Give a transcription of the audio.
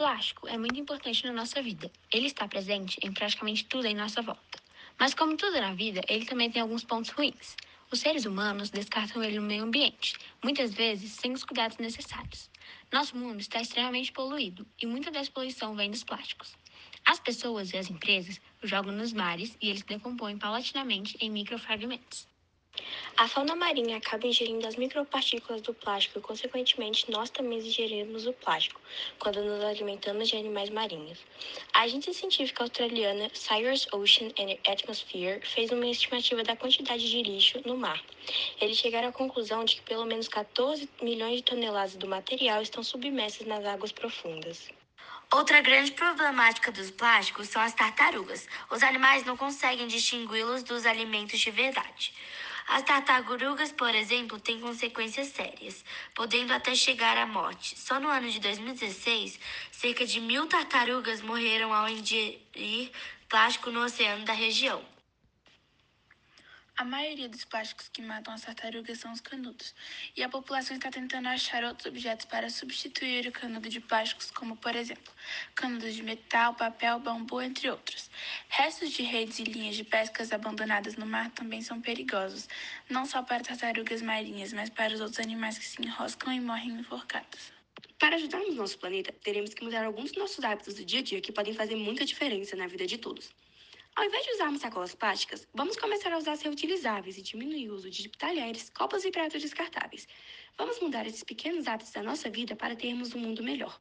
plástico é muito importante na nossa vida. Ele está presente em praticamente tudo em nossa volta. Mas, como tudo na vida, ele também tem alguns pontos ruins. Os seres humanos descartam ele no meio ambiente, muitas vezes sem os cuidados necessários. Nosso mundo está extremamente poluído e muita dessa poluição vem dos plásticos. As pessoas e as empresas jogam nos mares e eles decompõem paulatinamente em microfragmentos. A fauna marinha acaba ingerindo as micropartículas do plástico e, consequentemente, nós também ingerimos o plástico quando nos alimentamos de animais marinhos. A agência científica australiana Cyrus Ocean and Atmosphere fez uma estimativa da quantidade de lixo no mar. Eles chegaram à conclusão de que pelo menos 14 milhões de toneladas do material estão submersas nas águas profundas. Outra grande problemática dos plásticos são as tartarugas. Os animais não conseguem distingui-los dos alimentos de verdade. As tartarugas, por exemplo, têm consequências sérias, podendo até chegar à morte. Só no ano de 2016, cerca de mil tartarugas morreram ao ingerir plástico no oceano da região. A maioria dos plásticos que matam as tartarugas são os canudos, e a população está tentando achar outros objetos para substituir o canudo de plásticos, como, por exemplo, canudos de metal, papel, bambu, entre outros. Restos de redes e linhas de pescas abandonadas no mar também são perigosos, não só para tartarugas marinhas, mas para os outros animais que se enroscam e morrem enforcados. Para ajudarmos nosso planeta, teremos que mudar alguns dos nossos hábitos do dia a dia que podem fazer muita diferença na vida de todos. Ao invés de usarmos sacolas plásticas, vamos começar a usar as reutilizáveis e diminuir o uso de talheres, copas e pratos descartáveis. Vamos mudar esses pequenos hábitos da nossa vida para termos um mundo melhor.